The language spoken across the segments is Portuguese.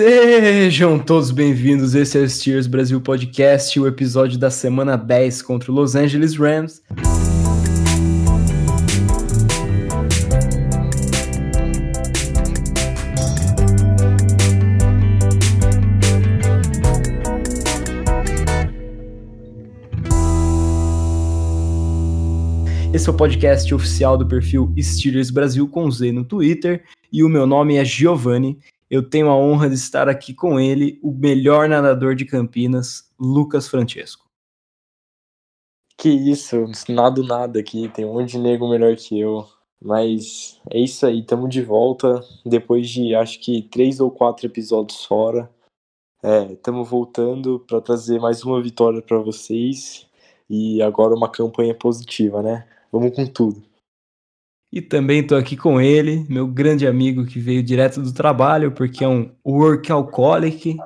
Sejam todos bem-vindos. Esse é o Steers Brasil Podcast, o episódio da semana 10 contra o Los Angeles Rams. Esse é o podcast oficial do perfil Steelers Brasil com Z no Twitter e o meu nome é Giovanni. Eu tenho a honra de estar aqui com ele, o melhor nadador de Campinas, Lucas Francesco. Que isso, nada nada aqui, tem um monte de nego melhor que eu. Mas é isso aí, tamo de volta depois de acho que três ou quatro episódios fora. É, tamo voltando para trazer mais uma vitória para vocês e agora uma campanha positiva, né? Vamos com tudo. E também estou aqui com ele, meu grande amigo que veio direto do trabalho, porque é um workaholic,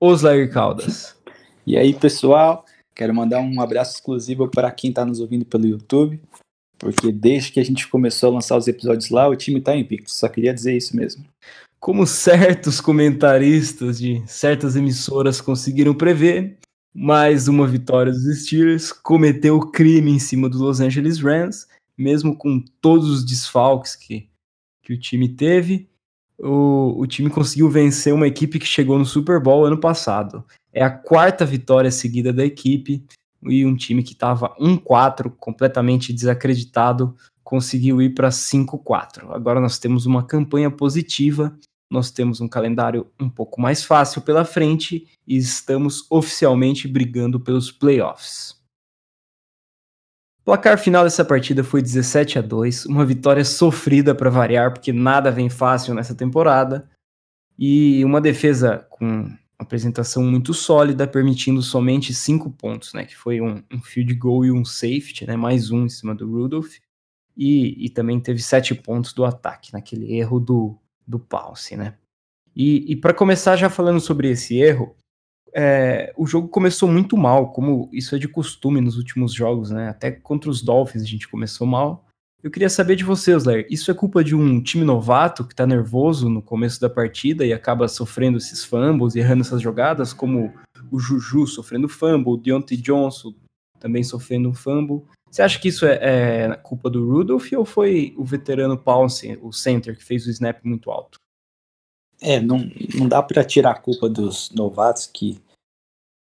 Oslair Caldas. E aí, pessoal, quero mandar um abraço exclusivo para quem está nos ouvindo pelo YouTube, porque desde que a gente começou a lançar os episódios lá, o time está invicto. Só queria dizer isso mesmo. Como certos comentaristas de certas emissoras conseguiram prever, mais uma vitória dos Steelers cometeu o crime em cima do Los Angeles Rams, mesmo com todos os desfalques que, que o time teve. O, o time conseguiu vencer uma equipe que chegou no Super Bowl ano passado. É a quarta vitória seguida da equipe e um time que estava 1-4, completamente desacreditado, conseguiu ir para 5-4. Agora nós temos uma campanha positiva nós temos um calendário um pouco mais fácil pela frente e estamos oficialmente brigando pelos playoffs. O placar final dessa partida foi 17 a 2, uma vitória sofrida para variar, porque nada vem fácil nessa temporada, e uma defesa com apresentação muito sólida, permitindo somente cinco pontos, né, que foi um, um field goal e um safety, né, mais um em cima do Rudolph, e, e também teve sete pontos do ataque, naquele erro do, do Pulse, né? E, e para começar já falando sobre esse erro, é, o jogo começou muito mal, como isso é de costume nos últimos jogos, né? Até contra os Dolphins a gente começou mal. Eu queria saber de vocês, Ler, isso é culpa de um time novato que tá nervoso no começo da partida e acaba sofrendo esses fumbles e errando essas jogadas, como o Juju sofrendo fumble, o Deontay Johnson também sofrendo um fumble. Você acha que isso é, é culpa do Rudolph ou foi o veterano Pounce, o center, que fez o snap muito alto? É, não, não dá para tirar a culpa dos novatos que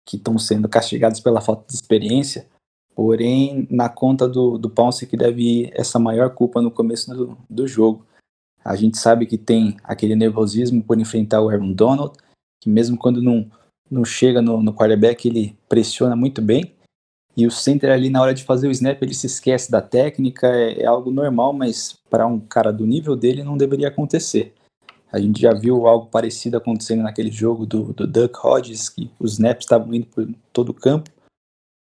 que estão sendo castigados pela falta de experiência, porém, na conta do, do que deve ir essa maior culpa no começo do, do jogo. A gente sabe que tem aquele nervosismo por enfrentar o Aaron Donald, que mesmo quando não, não chega no, no quarterback, ele pressiona muito bem, e o center ali na hora de fazer o snap ele se esquece da técnica, é, é algo normal, mas para um cara do nível dele não deveria acontecer. A gente já viu algo parecido acontecendo naquele jogo do, do Duck Hodges, que os snaps estavam indo por todo o campo.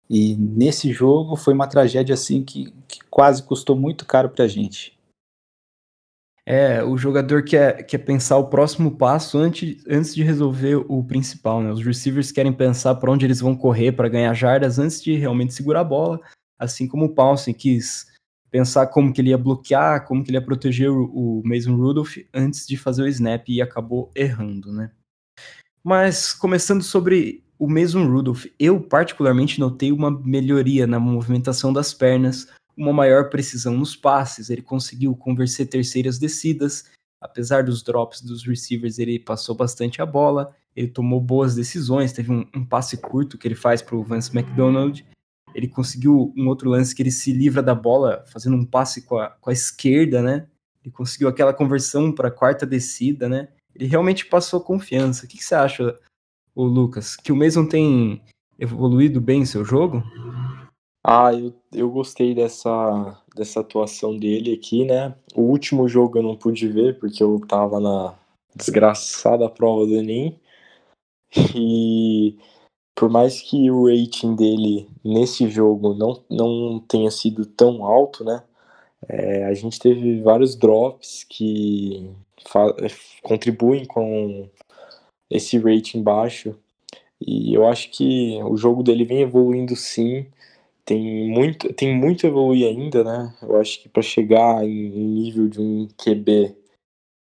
E nesse jogo foi uma tragédia assim que, que quase custou muito caro para a gente. É, o jogador quer, quer pensar o próximo passo antes, antes de resolver o principal, né? Os receivers querem pensar para onde eles vão correr para ganhar jardas antes de realmente segurar a bola, assim como o Paulsen quis pensar como que ele ia bloquear, como que ele ia proteger o, o Mason Rudolph antes de fazer o snap e acabou errando, né? Mas começando sobre o Mason Rudolph, eu particularmente notei uma melhoria na movimentação das pernas, uma maior precisão nos passes, ele conseguiu converter terceiras descidas, apesar dos drops dos receivers, ele passou bastante a bola, ele tomou boas decisões, teve um, um passe curto que ele faz para o Vance McDonald, ele conseguiu um outro lance que ele se livra da bola fazendo um passe com a, com a esquerda, né? Ele conseguiu aquela conversão para a quarta descida, né? Ele realmente passou confiança. O que, que você acha, o Lucas? Que o Mason tem evoluído bem em seu jogo? Ah, eu, eu gostei dessa, dessa atuação dele aqui, né? O último jogo eu não pude ver porque eu tava na desgraçada prova do Enem. E por mais que o rating dele nesse jogo não, não tenha sido tão alto, né? É, a gente teve vários drops que contribuem com esse rating baixo. E eu acho que o jogo dele vem evoluindo sim. Tem muito, tem muito a evoluir ainda, né? Eu acho que para chegar em nível de um QB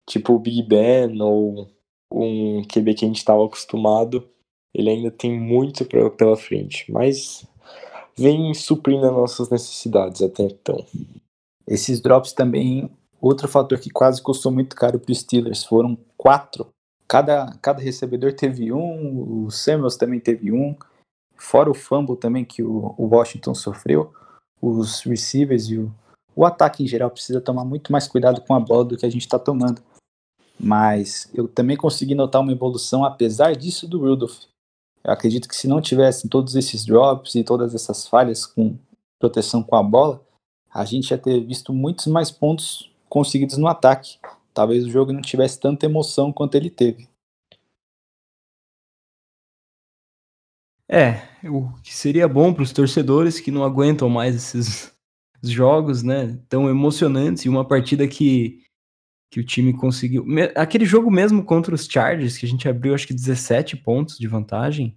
tipo o Big Ben ou um QB que a gente estava acostumado, ele ainda tem muito pra- pela frente. Mas vem suprindo as nossas necessidades até então. Esses drops também, outro fator que quase custou muito caro para os Steelers, foram quatro. Cada, cada recebedor teve um, o Samuels também teve um, fora o fumble também que o, o Washington sofreu, os receivers e o, o ataque em geral precisa tomar muito mais cuidado com a bola do que a gente está tomando. Mas eu também consegui notar uma evolução, apesar disso, do Rudolph. Eu acredito que se não tivessem todos esses drops e todas essas falhas com proteção com a bola, a gente ia ter visto muitos mais pontos conseguidos no ataque. Talvez o jogo não tivesse tanta emoção quanto ele teve. É, o que seria bom para os torcedores que não aguentam mais esses jogos, né? Tão emocionantes e uma partida que, que o time conseguiu. Aquele jogo mesmo contra os Chargers, que a gente abriu acho que 17 pontos de vantagem,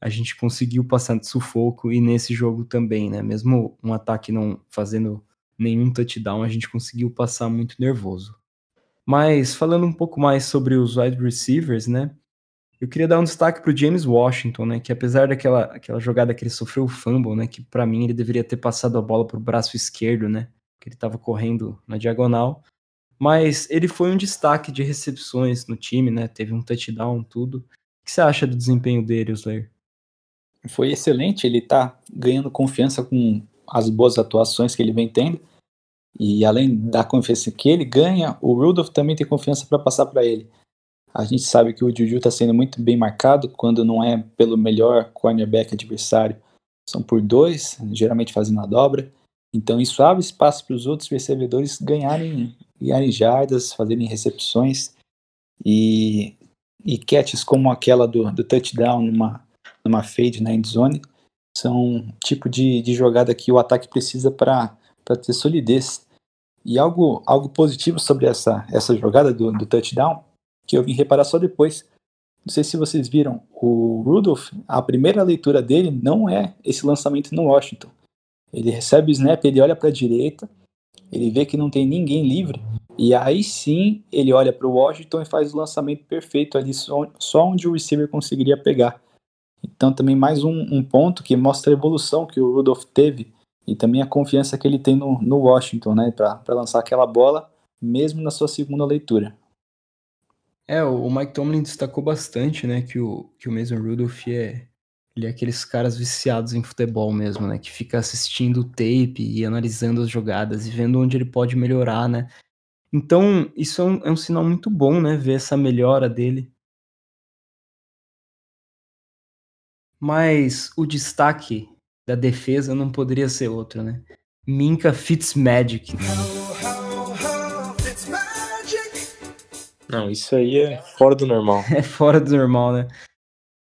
a gente conseguiu passar de sufoco e nesse jogo também, né? Mesmo um ataque não fazendo nenhum touchdown, a gente conseguiu passar muito nervoso. Mas falando um pouco mais sobre os wide receivers, né? Eu queria dar um destaque pro James Washington, né? Que apesar daquela aquela jogada que ele sofreu o fumble, né? Que pra mim ele deveria ter passado a bola pro braço esquerdo, né? Que ele tava correndo na diagonal. Mas ele foi um destaque de recepções no time, né? Teve um touchdown, tudo. O que você acha do desempenho dele, Slayer? Foi excelente, ele tá ganhando confiança com as boas atuações que ele vem tendo. E além da confiança que ele ganha, o Rudolph também tem confiança para passar para ele. A gente sabe que o Juju está sendo muito bem marcado quando não é pelo melhor cornerback adversário. São por dois, geralmente fazendo a dobra. Então isso abre espaço para os outros recebedores ganharem, ganharem jardas, fazerem recepções. E, e catches como aquela do, do touchdown numa, numa fade na endzone são tipo de, de jogada que o ataque precisa para ter solidez. E algo, algo positivo sobre essa, essa jogada do, do touchdown, que eu vim reparar só depois. Não sei se vocês viram, o Rudolph, a primeira leitura dele não é esse lançamento no Washington. Ele recebe o snap, ele olha para a direita, ele vê que não tem ninguém livre, e aí sim ele olha para o Washington e faz o lançamento perfeito ali, só, só onde o receiver conseguiria pegar. Então também mais um, um ponto que mostra a evolução que o Rudolph teve e também a confiança que ele tem no, no Washington, né, para lançar aquela bola, mesmo na sua segunda leitura. É, o Mike Tomlin destacou bastante, né, que o, que o Mason Rudolph é, ele é aqueles caras viciados em futebol mesmo, né, que fica assistindo o tape e analisando as jogadas e vendo onde ele pode melhorar, né. Então, isso é um, é um sinal muito bom, né, ver essa melhora dele. Mas o destaque da defesa não poderia ser outro, né. Minka Fitzmagic. Ho, Não, isso aí é fora do normal. é fora do normal, né?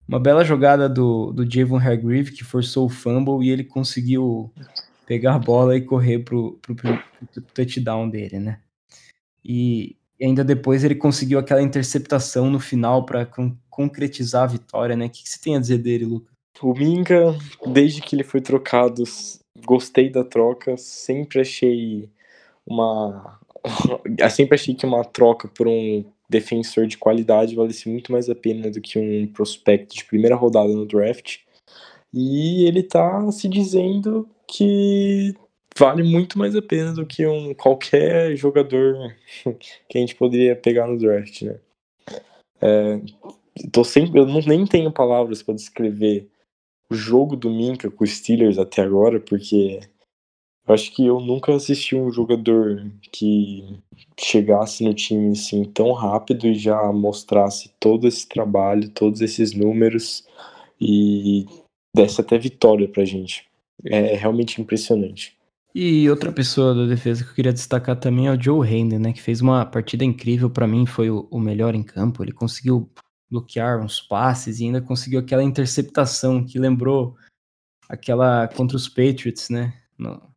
Uma bela jogada do, do Javon Hargreave, que forçou o fumble e ele conseguiu pegar a bola e correr pro, pro, pro, pro touchdown dele, né? E, e ainda depois ele conseguiu aquela interceptação no final para con concretizar a vitória, né? O que, que você tem a dizer dele, Lucas? O Minga, desde que ele foi trocado, gostei da troca, sempre achei uma. sempre achei que uma troca por um defensor de qualidade valesse muito mais a pena do que um prospecto de primeira rodada no draft. E ele tá se dizendo que vale muito mais a pena do que um qualquer jogador que a gente poderia pegar no draft, né? É, tô sempre, eu não, nem tenho palavras para descrever o jogo do Minka com os Steelers até agora, porque eu acho que eu nunca assisti um jogador que chegasse no time assim tão rápido e já mostrasse todo esse trabalho, todos esses números e desse até vitória pra gente. É realmente impressionante. E outra pessoa da defesa que eu queria destacar também é o Joe Hayden, né? Que fez uma partida incrível para mim, foi o, o melhor em campo. Ele conseguiu bloquear uns passes e ainda conseguiu aquela interceptação que lembrou aquela contra os Patriots, né? No,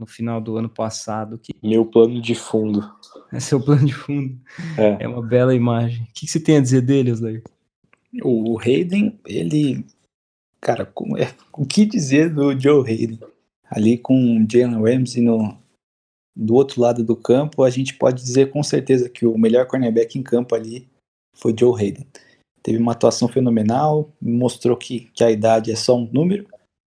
no final do ano passado. Que Meu plano de fundo. é seu plano de fundo. É. É uma bela imagem. O que, que você tem a dizer dele, Oslair? O Hayden, ele. Cara, com- é, o que dizer do Joe Hayden? Ali com o Jalen Ramsey no, do outro lado do campo, a gente pode dizer com certeza que o melhor cornerback em campo ali foi Joe Hayden. Teve uma atuação fenomenal, mostrou que, que a idade é só um número,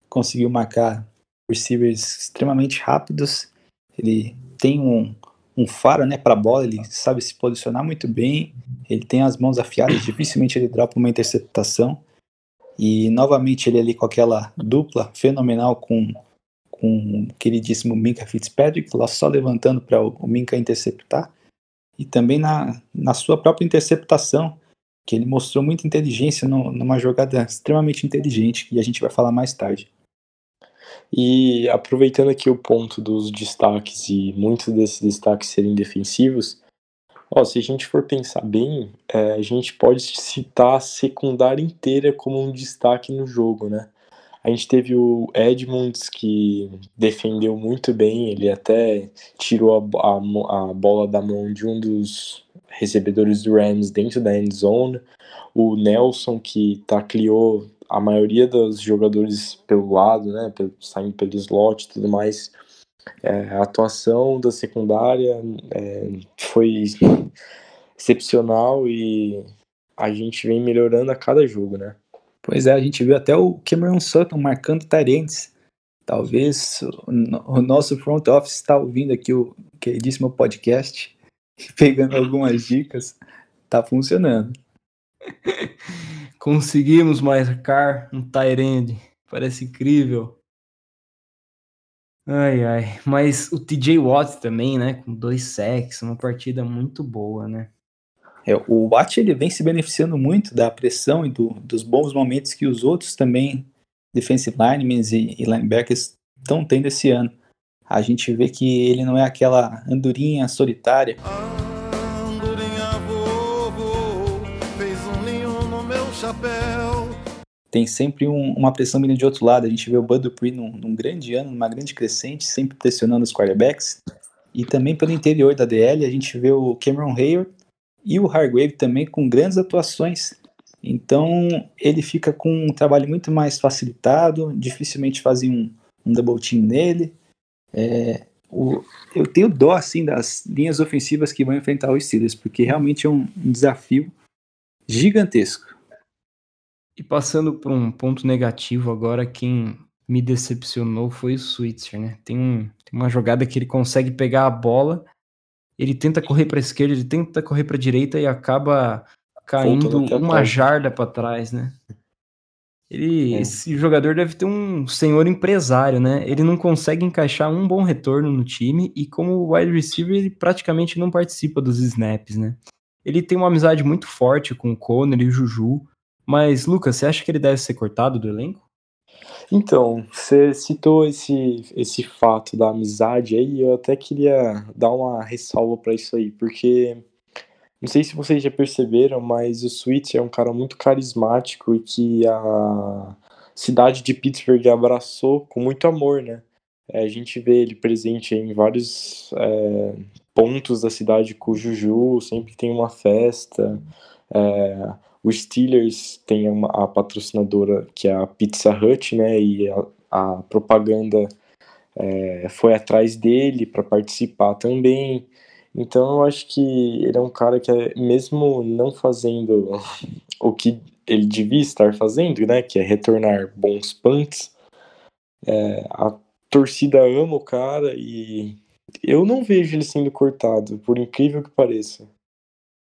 conseguiu marcar receivers extremamente rápidos. Ele tem um, um faro né, para a bola, ele sabe se posicionar muito bem, ele tem as mãos afiadas, dificilmente ele dropa uma interceptação. E novamente ele ali com aquela dupla fenomenal com, com o queridíssimo Minka Fitzpatrick, lá só levantando para o, o Minka interceptar. E também na, na sua própria interceptação, que ele mostrou muita inteligência no- numa jogada extremamente inteligente, que a gente vai falar mais tarde. E aproveitando aqui o ponto dos destaques e muitos desses destaques serem defensivos, ó, se a gente for pensar bem, é, a gente pode citar a secundária inteira como um destaque no jogo, né? A gente teve o Edmonds que defendeu muito bem, ele até tirou a, a a bola da mão de um dos recebedores do Rams dentro da end zone. O Nelson que tacleou a maioria dos jogadores pelo lado, né, pelo- saindo pelo slot e tudo mais. É, a atuação da secundária é, foi excepcional e a gente vem melhorando a cada jogo, né? Pois é, a gente viu até o Cameron Sutton marcando Tyrants. Talvez o, no- o nosso front office está ouvindo aqui o queridíssimo podcast e pegando algumas dicas. Tá funcionando. Conseguimos marcar um Tyrande. Parece incrível. Ai, ai. Mas o TJ Watt também, né? Com dois sacks, uma partida muito boa, né? É, o Watt ele vem se beneficiando muito da pressão e do- dos bons momentos que os outros também, defensive linemen e, e linebackers, estão tendo esse ano. A gente vê que ele não é aquela andorinha solitária, Andorinha tem sempre um- uma pressão vindo de outro lado. A gente vê o Bud Dupree num, num grande ano, numa grande crescente, sempre pressionando os quarterbacks. E também pelo interior da DL, a gente vê o Cameron Hayward e o Hargrave também com grandes atuações. Então ele fica com um trabalho muito mais facilitado, dificilmente fazem um, um double team nele. É, o- eu tenho dó assim das linhas ofensivas que vão enfrentar os Steelers, porque realmente é um, um desafio gigantesco. E passando por um ponto negativo agora, quem me decepcionou foi o Switzer, né? Tem, um, tem uma jogada que ele consegue pegar a bola, ele tenta correr para a esquerda, ele tenta correr para a direita e acaba caindo uma atrás. jarda para trás, né? Ele, É. esse jogador deve ter um senhor empresário, né? Ele não consegue encaixar um bom retorno no time e como wide receiver ele praticamente não participa dos snaps, né? Ele tem uma amizade muito forte com o Conner e o Juju, mas, Lucas, você acha que ele deve ser cortado do elenco? Então, você citou esse, esse fato da amizade aí, eu até queria dar uma ressalva pra isso aí, porque não sei se vocês já perceberam, mas o Switch é um cara muito carismático e que a cidade de Pittsburgh abraçou com muito amor, né? É, a gente vê ele presente em vários é, pontos da cidade com o Juju, sempre tem uma festa. É, o Steelers tem uma, a patrocinadora que é a Pizza Hut, né? E a, a propaganda é, foi atrás dele para participar também. Então eu acho que ele é um cara que, é, mesmo não fazendo o que ele devia estar fazendo, né? Que é retornar bons punts, é, a torcida ama o cara e eu não vejo ele sendo cortado, por incrível que pareça.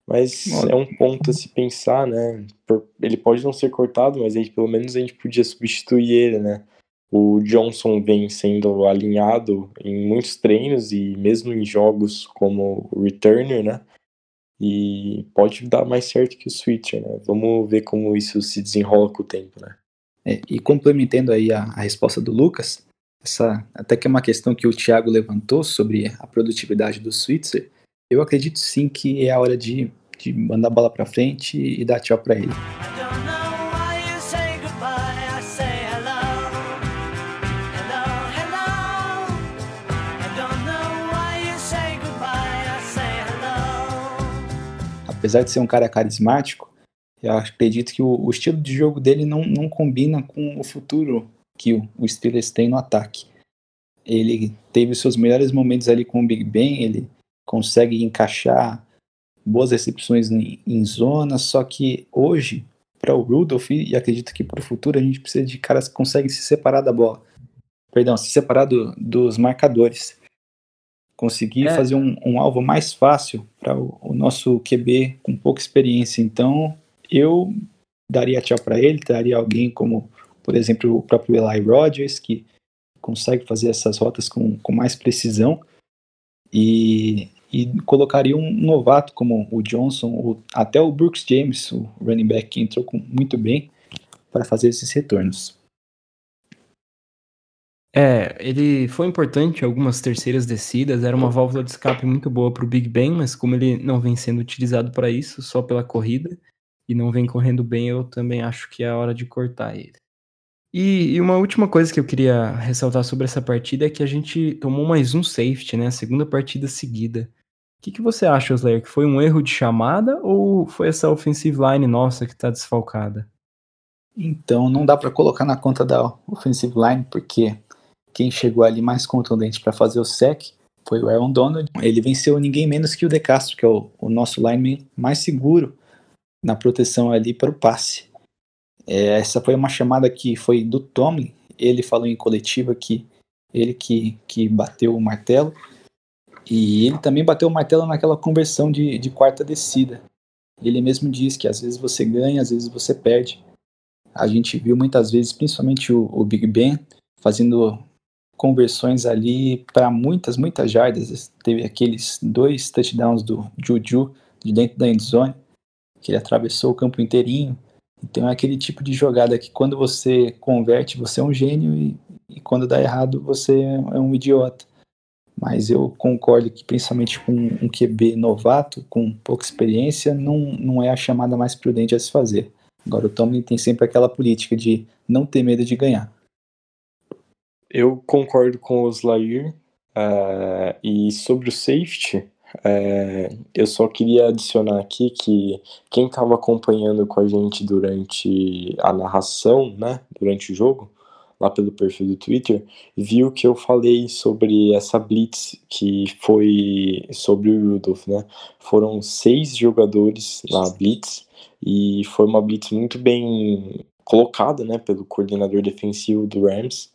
Mas Olha. é um ponto a se pensar, né? Ele pode não ser cortado, mas a gente, pelo menos a gente podia substituir ele, né? O Johnson vem sendo alinhado em muitos treinos e mesmo em jogos como returner, né? E pode dar mais certo que o Switcher, né? Vamos ver como isso se desenrola com o tempo, né? É, e complementando aí a, a resposta do Lucas, essa até que é uma questão que o Thiago levantou sobre a produtividade do Switzer, eu acredito sim que é a hora de, de mandar a bola para frente e dar tchau para ele. apesar de ser um cara carismático, eu acredito que o, o estilo de jogo dele não, não, combina com o futuro que o, o Steelers tem no ataque. Ele teve os seus melhores momentos ali com o Big Ben, ele consegue encaixar boas recepções em, em zona, só que hoje, para o Rudolph, e acredito que para o futuro, a gente precisa de caras que conseguem se separar da bola. Perdão, se separar do- dos marcadores. Conseguir É. fazer um, um alvo mais fácil para o, o nosso QB com pouca experiência. Então, eu daria tchau para ele, daria alguém como, por exemplo, o próprio Eli Rogers, que consegue fazer essas rotas com, com mais precisão. E, e colocaria um novato como o Johnson, ou até o Brooks James, o running back, que entrou com- muito bem para fazer esses retornos. É, ele foi importante algumas terceiras descidas, era uma válvula de escape muito boa pro Big Ben, mas como ele não vem sendo utilizado para isso, só pela corrida, e não vem correndo bem, eu também acho que é a hora de cortar ele. E, e uma última coisa que eu queria ressaltar sobre essa partida é que a gente tomou mais um safety, né? A segunda partida seguida. Que, que você acha, Slayer? Que foi um erro de chamada ou foi essa offensive line nossa que tá desfalcada? Então não dá para colocar na conta da offensive line, porque quem chegou ali mais contundente para fazer o sec foi o Aaron Donald. Ele venceu ninguém menos que o De Castro, que é o, o nosso lineman mais seguro na proteção ali para o passe. É, essa foi uma chamada que foi do Tomlin. Ele falou em coletiva que ele que, que bateu o martelo. E ele também bateu o martelo naquela conversão de, de quarta descida. Ele mesmo diz que às vezes você ganha, às vezes você perde. A gente viu muitas vezes, principalmente o, o Big Ben, fazendo conversões ali para muitas, muitas jardas. Teve aqueles dois touchdowns do Juju de dentro da endzone, que ele atravessou o campo inteirinho. Então é aquele tipo de jogada que quando você converte, você é um gênio e, e quando dá errado, você é um idiota. Mas eu concordo que, principalmente com um QB novato, com pouca experiência, não, não é a chamada mais prudente a se fazer. Agora, o Tomlin tem sempre aquela política de não ter medo de ganhar. Eu concordo com o Slayer. eh, e sobre o safety, eh, eu só queria adicionar aqui que quem estava acompanhando com a gente durante a narração, né, durante o jogo, lá pelo perfil do Twitter, viu que eu falei sobre essa blitz que foi sobre o Rudolph, né? Foram seis jogadores na blitz e foi uma blitz muito bem colocada, né, pelo coordenador defensivo do Rams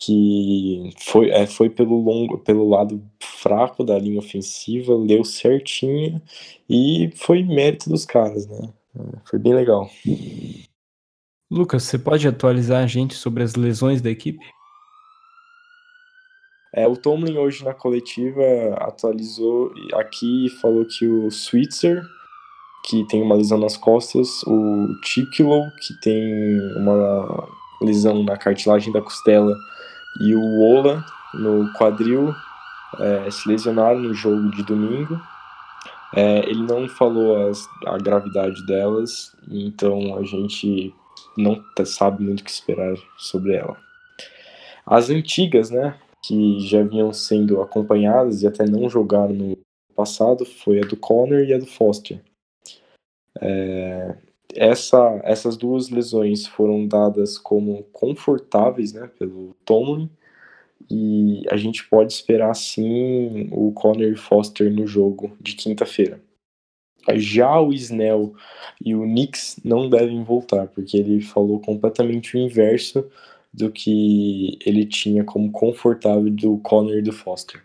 que foi, é, foi pelo longo, pelo lado fraco da linha ofensiva, leu certinho e foi mérito dos caras, né? É, Foi bem legal. Lucas, você pode atualizar a gente sobre as lesões da equipe? É, o Tomlin hoje na coletiva atualizou aqui e falou que o Switzer, que tem uma lesão nas costas, o Ticklow, que tem uma lesão na cartilagem da costela, e o Ola no quadril é, se lesionaram no jogo de domingo. É, ele não falou as- a gravidade delas, então a gente não sabe muito o que esperar sobre ela. As antigas, né, que já vinham sendo acompanhadas e até não jogaram no passado, foi a do Connor e a do Foster. É, essa, essas duas lesões foram dadas como confortáveis né, pelo Tomlin e a gente pode esperar sim o Connor e Foster no jogo de quinta-feira. Já o Snell e o Knicks não devem voltar, porque ele falou completamente o inverso do que ele tinha como confortável do Connor e do Foster.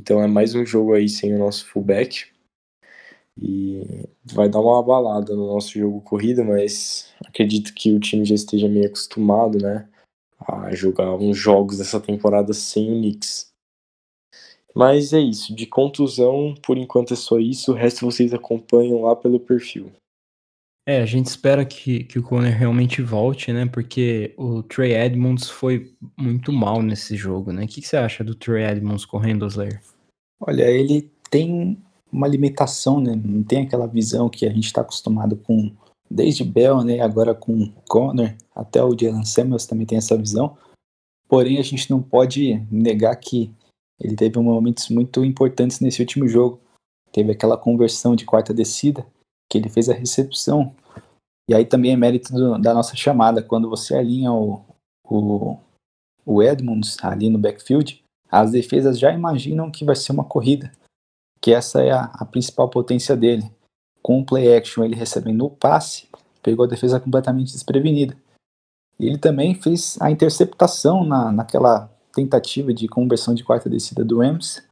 Então é mais um jogo aí sem o nosso fullback. E vai dar uma abalada no nosso jogo corrida, mas acredito que o time já esteja meio acostumado, né? A jogar uns jogos dessa temporada sem o Knicks. Mas é isso, de contusão, por enquanto é só isso, o resto vocês acompanham lá pelo perfil. É, a gente espera que, que o Conner realmente volte, né? Porque o Trey Edmonds foi muito mal nesse jogo, né? O que, que você acha do Trey Edmonds correndo, Slayer? Olha, ele tem uma limitação, né? Não tem aquela visão que a gente está acostumado com desde Bell, né? Agora com Connor, até o Jalen Samuels também tem essa visão. Porém, a gente não pode negar que ele teve momentos muito importantes nesse último jogo. teve aquela conversão de quarta descida, que ele fez a recepção. E aí também é mérito do- da nossa chamada, quando você alinha o, o, o Edmonds ali no backfield, as defesas já imaginam que vai ser uma corrida, que essa é a, a principal potência dele. Com o play action, ele recebendo o passe, pegou a defesa completamente desprevenida. Ele também fez a interceptação na, naquela tentativa de conversão de quarta descida do Rams.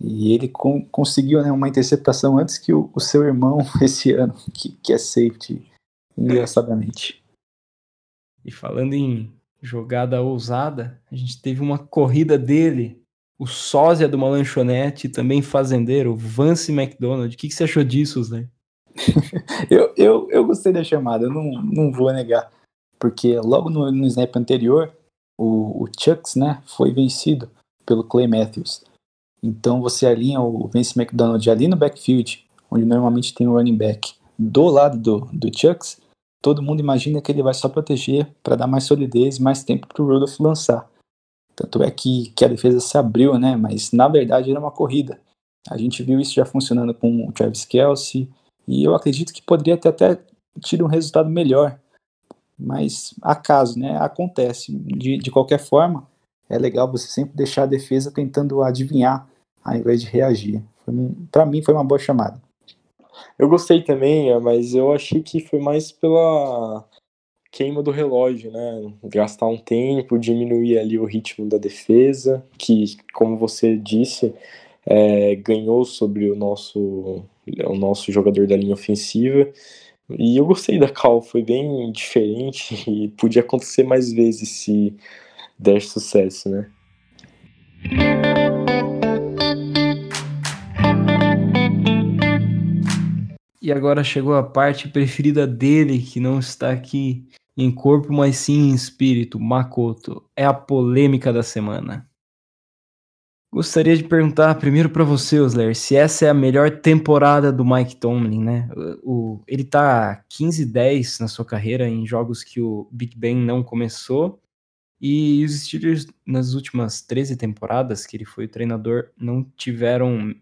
E ele con- conseguiu né, uma interceptação antes que o, o seu irmão esse ano, que, que é safety, engraçadamente. E falando em jogada ousada, a gente teve uma corrida dele, o sósia de uma lanchonete, também fazendeiro, Vance McDonald. O que, que você achou disso, Zé? Eu, eu, eu gostei da chamada, eu não, não vou negar. Porque logo no, no snap anterior, o, o Chucks né, foi vencido pelo Clay Matthews. Então você alinha o Vince McDonald ali no backfield, onde normalmente tem o running back, do lado do, do Chucks, todo mundo imagina que ele vai só proteger para dar mais solidez, mais tempo para o Rudolph lançar. Tanto é que, que a defesa se abriu, né? Mas na verdade era uma corrida. A gente viu isso já funcionando com o Travis Kelsey, e eu acredito que poderia ter até tido um resultado melhor. Mas acaso, né? Acontece. De, de qualquer forma, é legal você sempre deixar a defesa tentando adivinhar ao invés de reagir. Para mim foi uma boa chamada. Eu gostei também, é, mas eu achei que foi mais pela queima do relógio, né? Gastar um tempo, diminuir ali o ritmo da defesa, que, como você disse, é, ganhou sobre o nosso, o nosso jogador da linha ofensiva. E eu gostei da cal, foi bem diferente e podia acontecer mais vezes se der sucesso, né? E agora chegou a parte preferida dele, que não está aqui em corpo, mas sim em espírito, Makoto. É a polêmica da semana. Gostaria de perguntar primeiro para você, Osler, se essa é a melhor temporada do Mike Tomlin, né? O, ele tá 15-10 na sua carreira em jogos que o Big Ben não começou. E os Steelers, nas últimas 13 temporadas que ele foi o treinador, não tiveram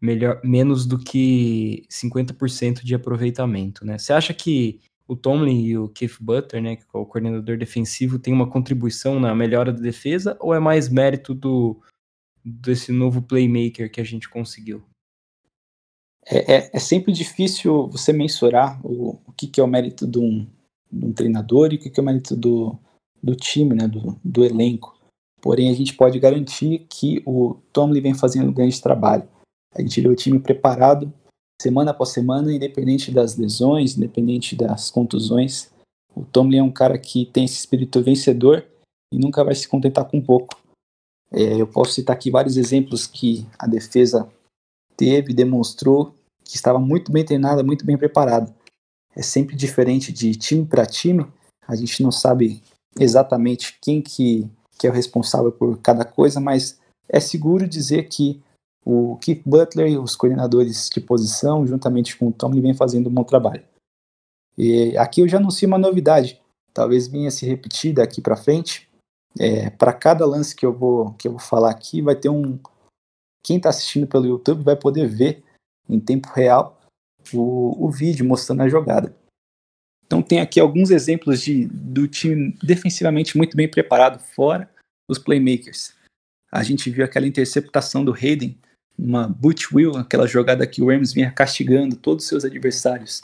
melhor, menos do que 50% de aproveitamento, né? Você acha que o Tomlin e o Keith Butler, né, que é o coordenador defensivo, tem uma contribuição na melhora da defesa ou é mais mérito do desse novo playmaker que a gente conseguiu? É, é, é sempre difícil você mensurar o, o que, que é o mérito de um, de um treinador e o que, que é o mérito do, do time, né, do, do elenco. Porém, a gente pode garantir que o Tomlin vem fazendo um grande trabalho. A gente vê o time preparado semana após semana, independente das lesões, independente das contusões. O Tomlin é um cara que tem esse espírito vencedor e nunca vai se contentar com pouco. É, eu posso citar aqui vários exemplos que a defesa teve, demonstrou que estava muito bem treinada, muito bem preparada. É sempre diferente de time para time. A gente não sabe exatamente quem que, que é o responsável por cada coisa, mas é seguro dizer que o Keith Butler e os coordenadores de posição, juntamente com o Tomlin, vem fazendo um bom trabalho. E aqui eu já anuncio uma novidade, talvez venha se repetir daqui para frente. É, para cada lance que eu vou que eu vou falar aqui, vai ter um quem está assistindo pelo YouTube vai poder ver em tempo real o, o vídeo mostrando a jogada. Então tem aqui alguns exemplos de, do time defensivamente muito bem preparado, fora os playmakers. A gente viu aquela interceptação do Hayden, uma boot wheel, aquela jogada que o Rams vinha castigando todos os seus adversários.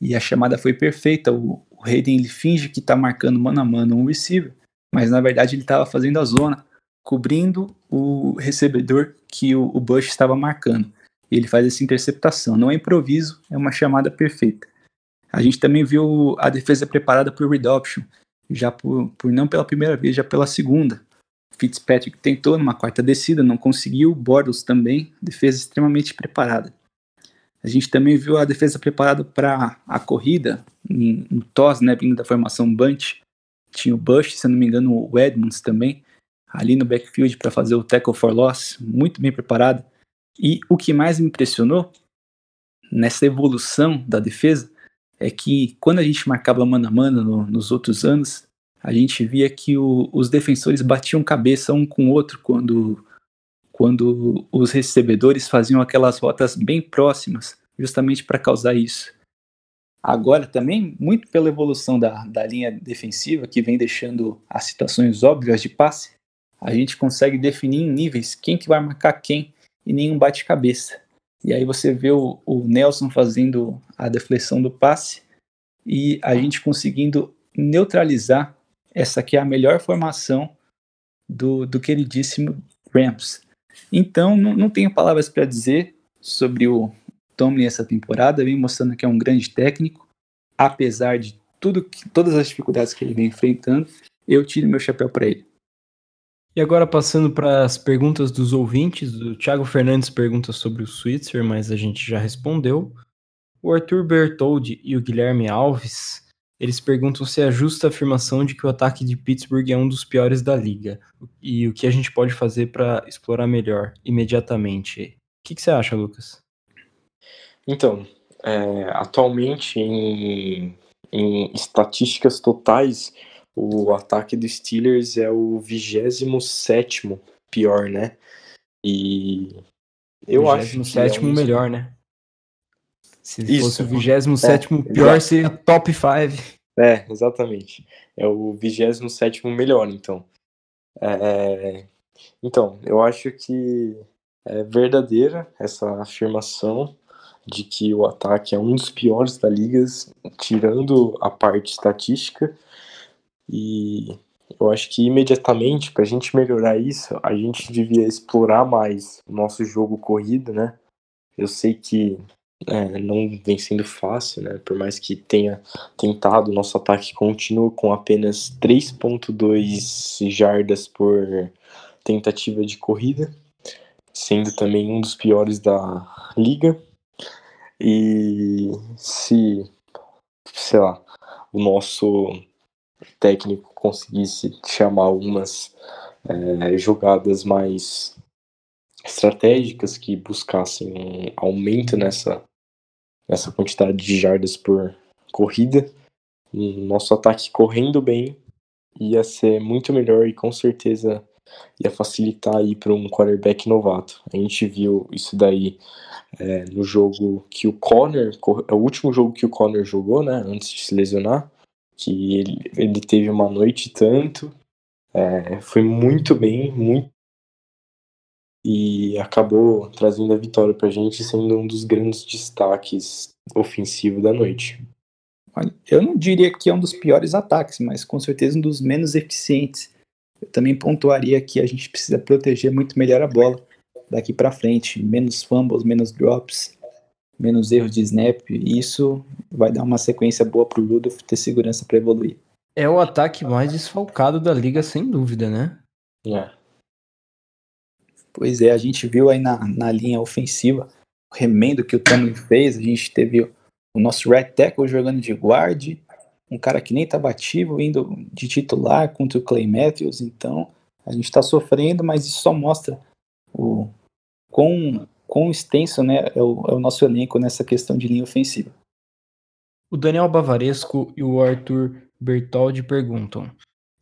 E a chamada foi perfeita. O, o Hayden ele finge que está marcando mano a mano um receiver, mas na verdade ele estava fazendo a zona, cobrindo o recebedor que o, o Bush estava marcando. E ele faz essa interceptação. Não é improviso, é uma chamada perfeita. A gente também viu a defesa preparada por read option, já por, por não pela primeira vez, já pela segunda. Fitzpatrick tentou numa quarta descida, não conseguiu. Bortles também, defesa extremamente preparada. A gente também viu a defesa preparada para a corrida, em toss, né, vindo da formação bunch. Tinha o Bush, se não me engano, o Edmonds também, ali no backfield para fazer o tackle for loss, muito bem preparado. E o que mais me impressionou nessa evolução da defesa é que quando a gente marcava mano a mano no, nos outros anos, a gente via que o, os defensores batiam cabeça um com o outro quando, quando os recebedores faziam aquelas rotas bem próximas, justamente para causar isso. Agora também, muito pela evolução da, da linha defensiva, que vem deixando as situações óbvias de passe, a gente consegue definir em níveis quem que vai marcar quem e nenhum bate-cabeça. E aí você vê o, o Nelson fazendo a deflexão do passe e a gente conseguindo neutralizar essa que é a melhor formação do, do queridíssimo Rams. Então, não, não tenho palavras para dizer sobre o Tomlin essa temporada, vem mostrando que é um grande técnico, apesar de tudo que, todas as dificuldades que ele vem enfrentando, eu tiro meu chapéu para ele. E agora passando para as perguntas dos ouvintes, o Thiago Fernandes pergunta sobre o Switzer, mas a gente já respondeu. O Arthur Bertoldi e o Guilherme Alves, eles perguntam se é justa a afirmação de que o ataque de Pittsburgh é um dos piores da liga e o que a gente pode fazer para explorar melhor imediatamente. O que, que você acha, Lucas? Então, é, atualmente em, em estatísticas totais, o ataque dos Steelers é o 27 pior, né? E eu acho que. 27 é um melhor, né? Se Isso. fosse o 27 É, pior, exato. seria top 5. É, exatamente. É o 27 melhor, então. É, então, eu acho que é verdadeira essa afirmação de que o ataque é um dos piores da liga, tirando a parte estatística. E eu acho que imediatamente, para a gente melhorar isso, a gente devia explorar mais o nosso jogo corrido, né? Eu sei que é, não vem sendo fácil, né? Por mais que tenha tentado, nosso ataque continua com apenas 3.2 jardas por tentativa de corrida, sendo também um dos piores da liga. E se, sei lá, o nosso técnico conseguisse chamar algumas é, jogadas mais estratégicas que buscassem um aumento nessa, nessa quantidade de jardas por corrida, nosso ataque correndo bem ia ser muito melhor e com certeza ia facilitar aí para um quarterback novato. A gente viu isso daí é, no jogo que o Connor, é o último jogo que o Connor jogou, né, antes de se lesionar, que ele, ele teve uma noite tanto, é, foi muito bem, muito e acabou trazendo a vitória pra gente, sendo um dos grandes destaques ofensivos da noite. Olha, eu não diria que é um dos piores ataques, mas com certeza um dos menos eficientes. Eu também pontuaria que a gente precisa proteger muito melhor a bola daqui para frente, menos fumbles, menos drops, menos erros de snap, e isso vai dar uma sequência boa pro Rudolph ter segurança para evoluir. É o ataque mais desfalcado da liga, sem dúvida, né? É. Pois é, a gente viu aí na, na linha ofensiva o remendo que o Tomlin fez, a gente teve o nosso right tackle jogando de guard, um cara que nem estava ativo, indo de titular contra o Clay Matthews, então a gente está sofrendo, mas isso só mostra o quão, quão extenso né, é, o, é o nosso elenco nessa questão de linha ofensiva. O Daniel Bavaresco e o Arthur Bertoldi perguntam: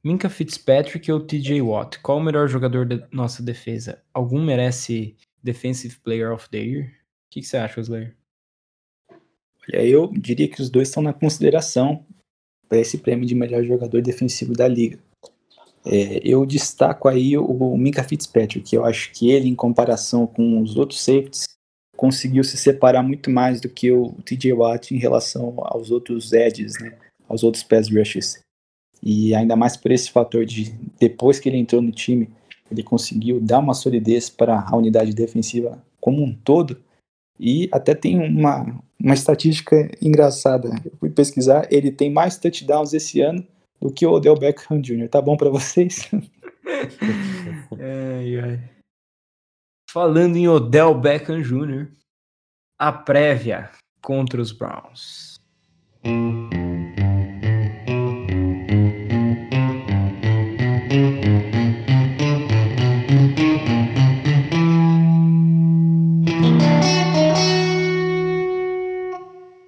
Minka Fitzpatrick ou TJ Watt? Qual o melhor jogador da nossa defesa? Algum merece Defensive Player of the Year? O que, que você acha, Slayer? Olha, eu diria que os dois estão na consideração para esse prêmio de melhor jogador defensivo da liga. É, eu destaco aí o, Minka Fitzpatrick, que eu acho que ele, em comparação com os outros safeties, conseguiu se separar muito mais do que o TJ Watt em relação aos outros edges, né, aos outros pass rushes. E ainda mais por esse fator de, depois que ele entrou no time, ele conseguiu dar uma solidez para a unidade defensiva como um todo. E até tem uma, uma estatística engraçada. Eu fui pesquisar, ele tem mais touchdowns esse ano do que o Odell Beckham Jr. Tá bom para vocês? Ai, ai. Falando em Odell Beckham Jr., a prévia contra os Browns.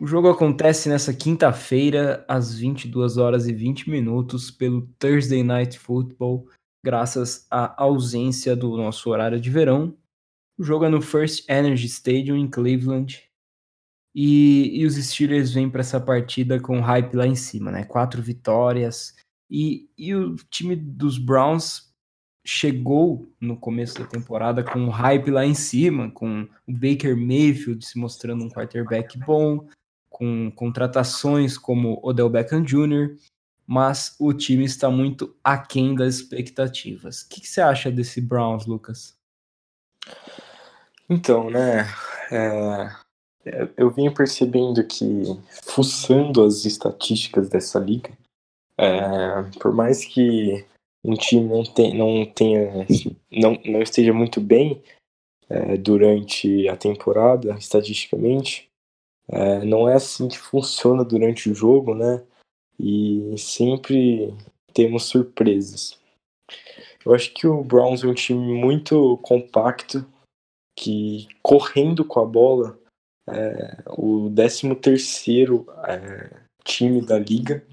O jogo acontece nessa quinta-feira, às 22 horas e 20 minutos, pelo Thursday Night Football, graças à ausência do nosso horário de verão. O jogo é no First Energy Stadium em Cleveland. E, e os Steelers vêm para essa partida com hype lá em cima, né? Quatro vitórias. E, e o time dos Browns chegou no começo da temporada com hype lá em cima, com o Baker Mayfield se mostrando um quarterback bom, com contratações como Odell Beckham Jr., mas o time está muito aquém das expectativas. O que, que você acha desse Browns, Lucas? Então, né, é, eu vim percebendo que, fuçando as estatísticas dessa liga, é, por mais que um time não, tem, não tenha, não, não esteja muito bem é, durante a temporada, estatisticamente, é, não é assim que funciona durante o jogo, né? E sempre temos surpresas. Eu acho que o Browns é um time muito compacto, que correndo com a bola é o 13 terceiro é, time da liga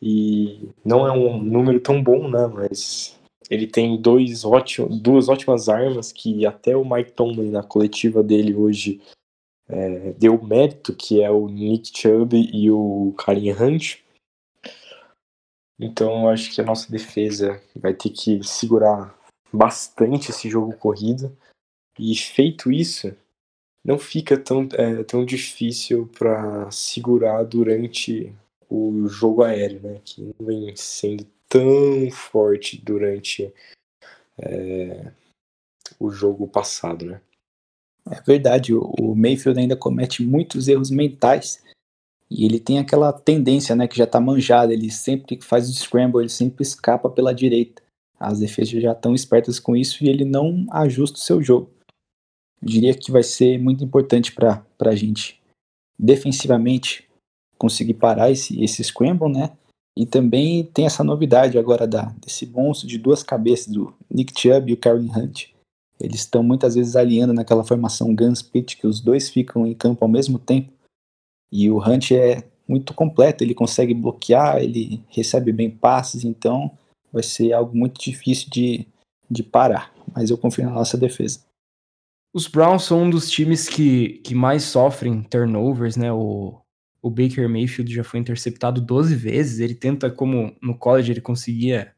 e não é um número tão bom, né? Mas ele tem dois ótimo, duas ótimas armas que até o Mike Tomlin na coletiva dele hoje é, deu mérito, que é o Nick Chubb e o Karim Hunt. Então eu acho que a nossa defesa vai ter que segurar bastante esse jogo corrido. E feito isso, não fica tão, é, tão difícil para segurar durante o jogo aéreo, né? Que não vem sendo tão forte durante é, o jogo passado, né? É verdade, o, Mayfield ainda comete muitos erros mentais e ele tem aquela tendência, né, que já tá manjada, ele sempre faz o scramble, ele sempre escapa pela direita. As defesas já estão espertas com isso e ele não ajusta o seu jogo. Diria que vai ser muito importante para a gente defensivamente conseguir parar esse, esse scramble, né? E também tem essa novidade agora da, desse monstro de duas cabeças, do Nick Chubb e o Karen Hunt. Eles estão muitas vezes alinhando naquela formação Guns Pit, que os dois ficam em campo ao mesmo tempo. E o Hunt é muito completo, ele consegue bloquear, ele recebe bem passes, então vai ser algo muito difícil de, de parar. Mas eu confio na nossa defesa. Os Browns são um dos times que, que mais sofrem turnovers, né? O, o Baker Mayfield já foi interceptado 12 vezes. Ele tenta, como no college ele conseguia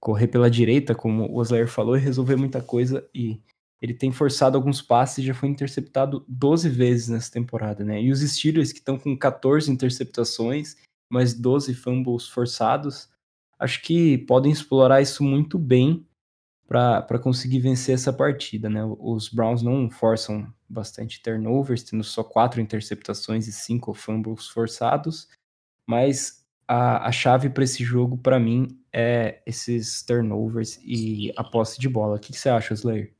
correr pela direita, como o Osler falou, e resolver muita coisa. E ele tem forçado alguns passes já foi interceptado 12 vezes nessa temporada, né? E os Steelers, que estão com 14 interceptações, mais 12 fumbles forçados, acho que podem explorar isso muito bem para conseguir vencer essa partida, né? Os Browns não forçam bastante turnovers, tendo só quatro interceptações e cinco fumbles forçados, mas a, a chave para esse jogo, para mim, é esses turnovers e a posse de bola. O que, você acha, Slayer?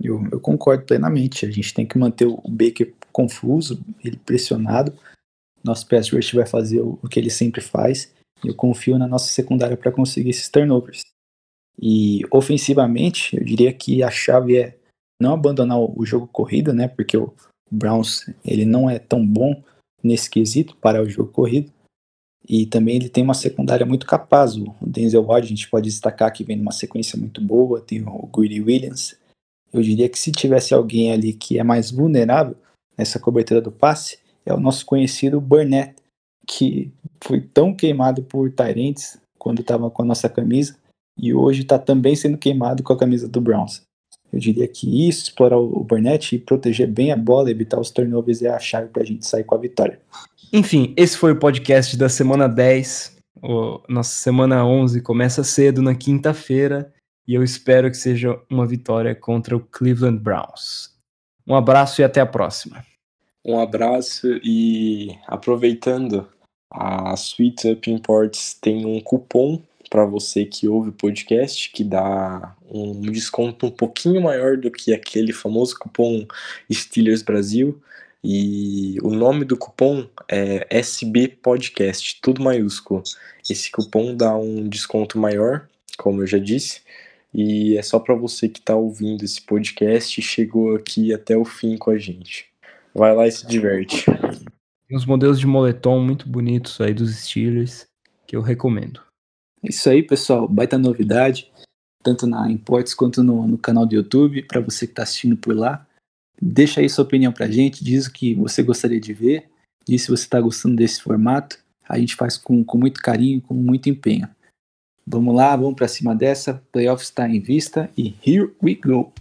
Eu, eu, concordo plenamente. A gente tem que manter o Baker confuso, ele pressionado. Nosso pass rush vai fazer o, o que ele sempre faz. Eu confio na nossa secundária para conseguir esses turnovers. E ofensivamente, eu diria que a chave é não abandonar o jogo corrido, né? Porque o Browns ele não é tão bom nesse quesito para o jogo corrido. E também ele tem uma secundária muito capaz. O Denzel Ward a gente pode destacar que vem numa sequência muito boa. Tem o Greedy Williams. Eu diria que se tivesse alguém ali que é mais vulnerável nessa cobertura do passe, é o nosso conhecido Burnett, que foi tão queimado por Tyrants quando estava com a nossa camisa e hoje está também sendo queimado com a camisa do Browns. Eu diria que isso, explorar o Burnett e proteger bem a bola, evitar os turnovers é a chave para a gente sair com a vitória. Enfim, esse foi o podcast da semana 10. O, nossa semana 11 começa cedo na quinta-feira e eu espero que seja uma vitória contra o Cleveland Browns. Um abraço e até a próxima. Um abraço e aproveitando, a Sweet Up Imports tem um cupom para você que ouve o podcast, que dá um desconto um pouquinho maior do que aquele famoso cupom Steelers Brasil. E o nome do cupom é SB Podcast, tudo maiúsculo. Esse cupom dá um desconto maior, como eu já disse, e é só para você que está ouvindo esse podcast e chegou aqui até o fim com a gente. Vai lá e se diverte. Tem uns modelos de moletom muito bonitos aí dos Steelers que eu recomendo. É isso aí, pessoal. Baita novidade. tanto na Imports quanto no, no canal do YouTube, para você que está assistindo por lá. Deixa aí sua opinião pra gente, diz o que você gostaria de ver, diz se você está gostando desse formato. A gente faz com, com muito carinho, com muito empenho. Vamos lá, vamos para cima dessa. Playoffs está em vista e here we go.